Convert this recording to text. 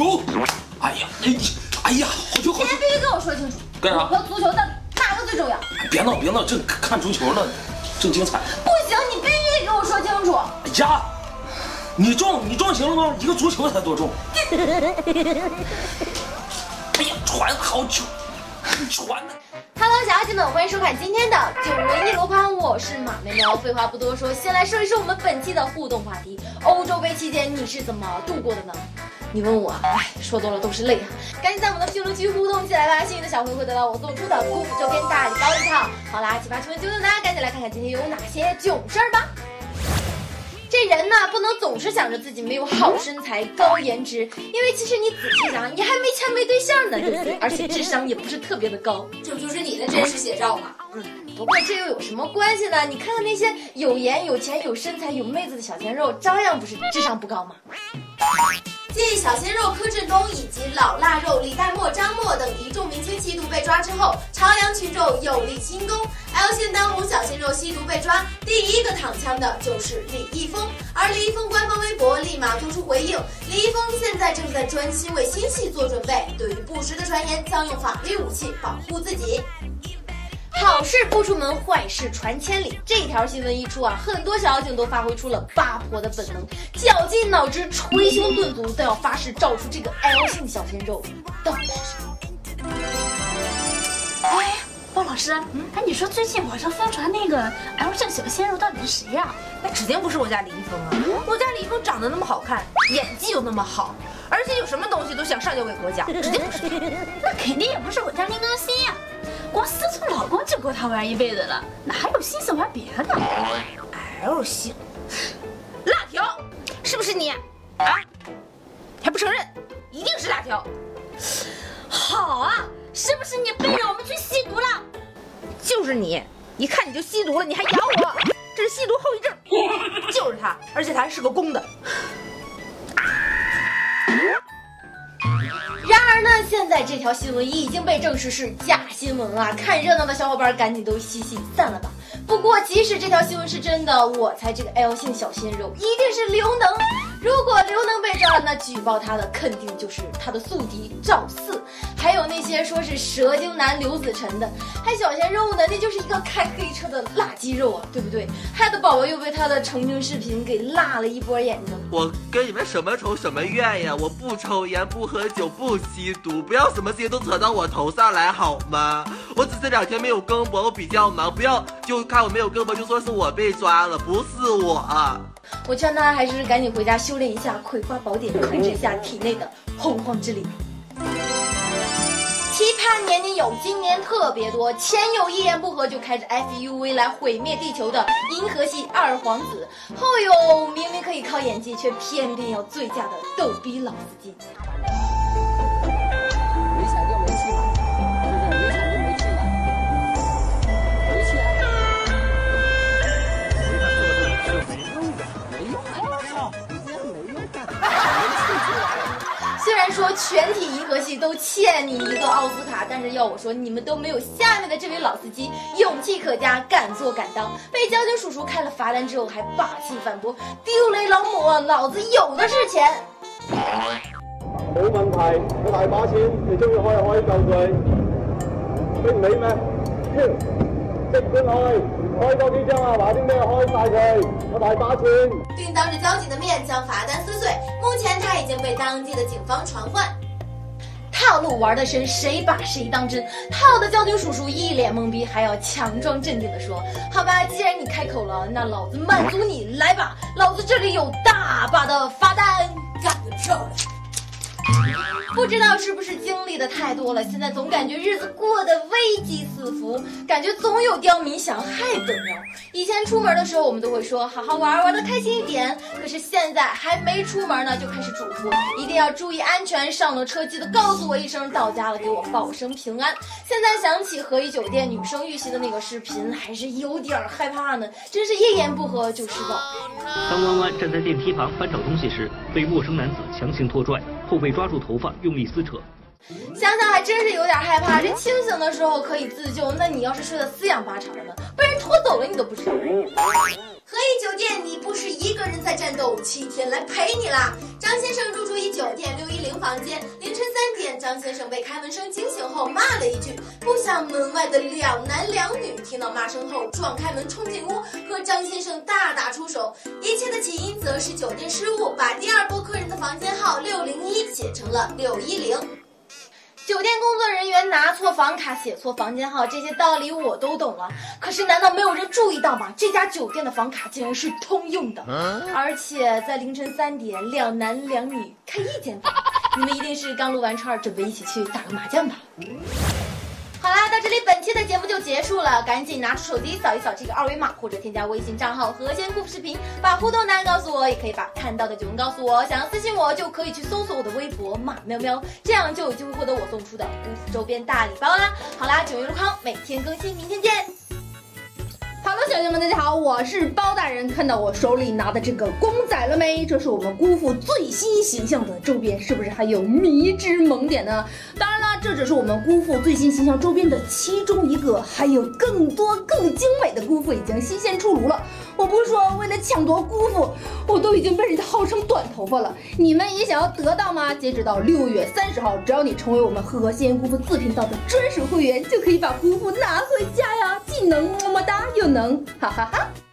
球！哎呀，哎呀，哎呀，好球好球！今天必须跟我说清楚，干啥和足球的哪个最重要？别闹别闹，正看足球呢，正精彩。不行，你必须得给我说清楚。哎呀，你撞你撞行了吗？一个足球才多重？哎呀，传好球，传呢。Hello，小伙计们，欢迎收看今天的九文一箩筐，我是马苗苗。废话不多说，先来说一说我们本期的互动话题：欧洲杯期间你是怎么度过的呢？你问我，哎，说多了都是泪啊！赶紧在我们的评论区互动起来吧！幸运的小朋友会得到我送出的姑父周边大礼包一套。好啦，七八九九九呢，赶紧来看看今天有哪些囧事儿吧。这人呐，不能总是想着自己没有好身材、高颜值，因为其实你仔细想，你还没钱没对象呢，对不对？而且智商也不是特别的高。这不就是你的真实写照吗？嗯，不过这又有什么关系呢？你看看那些有颜、有钱、有身材、有妹子的小鲜肉，照样不是智商不高吗？小鲜肉柯震东以及老腊肉李代沫、张默等一众明星吸毒被抓之后，朝阳群众有立新功。L 线当红小鲜肉吸毒被抓，第一个躺枪的就是李易峰，而李易峰官方微博立马做出回应。李易峰现在正在专心为新戏做准备，对于不实的传言，将用法律武器保护自己。好事不出门，坏事传千里。这条新闻一出啊，很多小妖精都发挥出了八婆的本能，绞尽脑汁、捶胸顿足，都要发誓找出这个 L 姓小鲜肉到底是谁。哎，鲍老师，嗯哎，你说最近网上疯传那个 L 姓小鲜肉到底是谁呀、那指定不是我家李易峰啊！我家李易峰长得那么好看，演技又那么好，而且有什么东西都想上交给国家，指定不是他。那肯定也不是我家林更新呀、够他玩一辈子了，哪还有心思玩别的？L 姓，辣条，是不是你？啊？还不承认？一定是辣条。好啊，是不是你背着我们去吸毒了？就是你，一看你就吸毒了，你还咬我，这是吸毒后遗症。就是他，而且他还是个公的。在这条新闻已经被证实是假新闻了！看热闹的小伙伴赶紧都洗洗散了吧。不过，即使这条新闻是真的，我猜这个 L 姓小鲜肉一定是刘能。如果刘能被抓了，那举报他的肯定就是他的宿敌赵四，还有那些说是蛇精男刘子辰的，还小鲜肉呢，那就是一个开黑车的辣鸡肉啊，对不对？害得宝宝又被他的澄清视频给辣了一波眼睛。我跟你们什么仇什么怨呀？我不抽烟，不喝酒，不吸毒，不要什么事情都扯到我头上来好吗？我只是两天没有更博，我比较忙，不要就看我没有更博就说是我被抓了，不是我。我劝他还是赶紧回家修炼一下《葵花宝典》，控制一下体内的洪荒之力。看年年有，今年特别多。前有一言不合就开着 SUV 来毁灭地球的银河系二皇子，后有明明可以靠演技，却偏偏要醉驾的逗逼老司机。然说全体银河系都欠你一个奥斯卡，但是要我说，你们都没有下面的这位老司机勇气可嘉，敢做敢当。被交警叔叔开了罚单之后，还霸气反驳：“丢雷老母，老子有的是錢。冇問題，我大把錢，你中意開就開夠佢，你唔理咩？即管開，开多幾張啊！話啲咩開晒佢，我大把錢。并当着交警的面将罚单撕碎。目前他已经被当地的警方传唤。套路玩得深，谁把谁当真？套的交警叔叔一脸懵逼，还要强装镇定的说：“好吧，既然你开口了，那老子满足你，来吧，老子这里有大把的罚单，干得漂亮！”不知道是不是经历的太多了，现在总感觉日子过得危机四伏，感觉总有刁民想害本喵。以前出门的时候，我们都会说好好玩，玩的开心一点。可是现在还没出门呢，就开始嘱咐一定要注意安全，上了车记得告诉我一声，到家了给我报声平安。现在想起和颐酒店女生遇袭的那个视频，还是有点害怕呢，真是一言不合就施暴。当弯弯站在电梯旁翻找东西时，被陌生男子强行拖拽，后被抓住头发用力撕扯。想想还真是有点害怕。这清醒的时候可以自救，那你要是睡得四仰八叉的呢？被人拖走了你都不知道。和颐酒店，你不是一个人在战斗，七天来陪你啦！张先生入住一酒店六一零房间，凌晨三点，张先生被开门声惊醒后骂了一句，不想门外的两男两女听到骂声后撞开门冲进屋，和张先生大打出手。一切的起因则是酒店失误，把第二波客人的房间号六零一写成了六一零。酒店工作人员拿错房卡、写错房间号，这些道理我都懂了。可是难道没有人注意到吗？这家酒店的房卡竟然是通用的，而且在凌晨三点，两男两女开一间房。你们一定是刚撸完串，准备一起去打个麻将吧？好啦，到这里本期的节目就结束了，赶紧拿出手机扫一扫这个二维码，或者添加微信账号“和仙姑视频”，把互动答案告诉我，也可以把看到的酒文告诉我。想要私信我，就可以去搜索我的微博“马喵喵”，这样就有机会获得我送出的姑父周边大礼包啦。好啦，九月路康每天更新，明天见。哈喽，小姐们，大家好，我是包大人。看到我手里拿的这个公仔了没？这是我们姑父最新形象的周边，是不是还有迷之萌点呢？当然，这只是我们姑父最新形象周边的其中一个，还有更多更精美的姑父已经新鲜出炉了。我不是说为了抢夺姑父，我都已经被人家薅成短头发了。你们也想要得到吗？截止到六月三十号，只要你成为我们和仙姑父自频道的专属会员，就可以把姑父拿回家呀！既能么么哒，又能哈哈哈。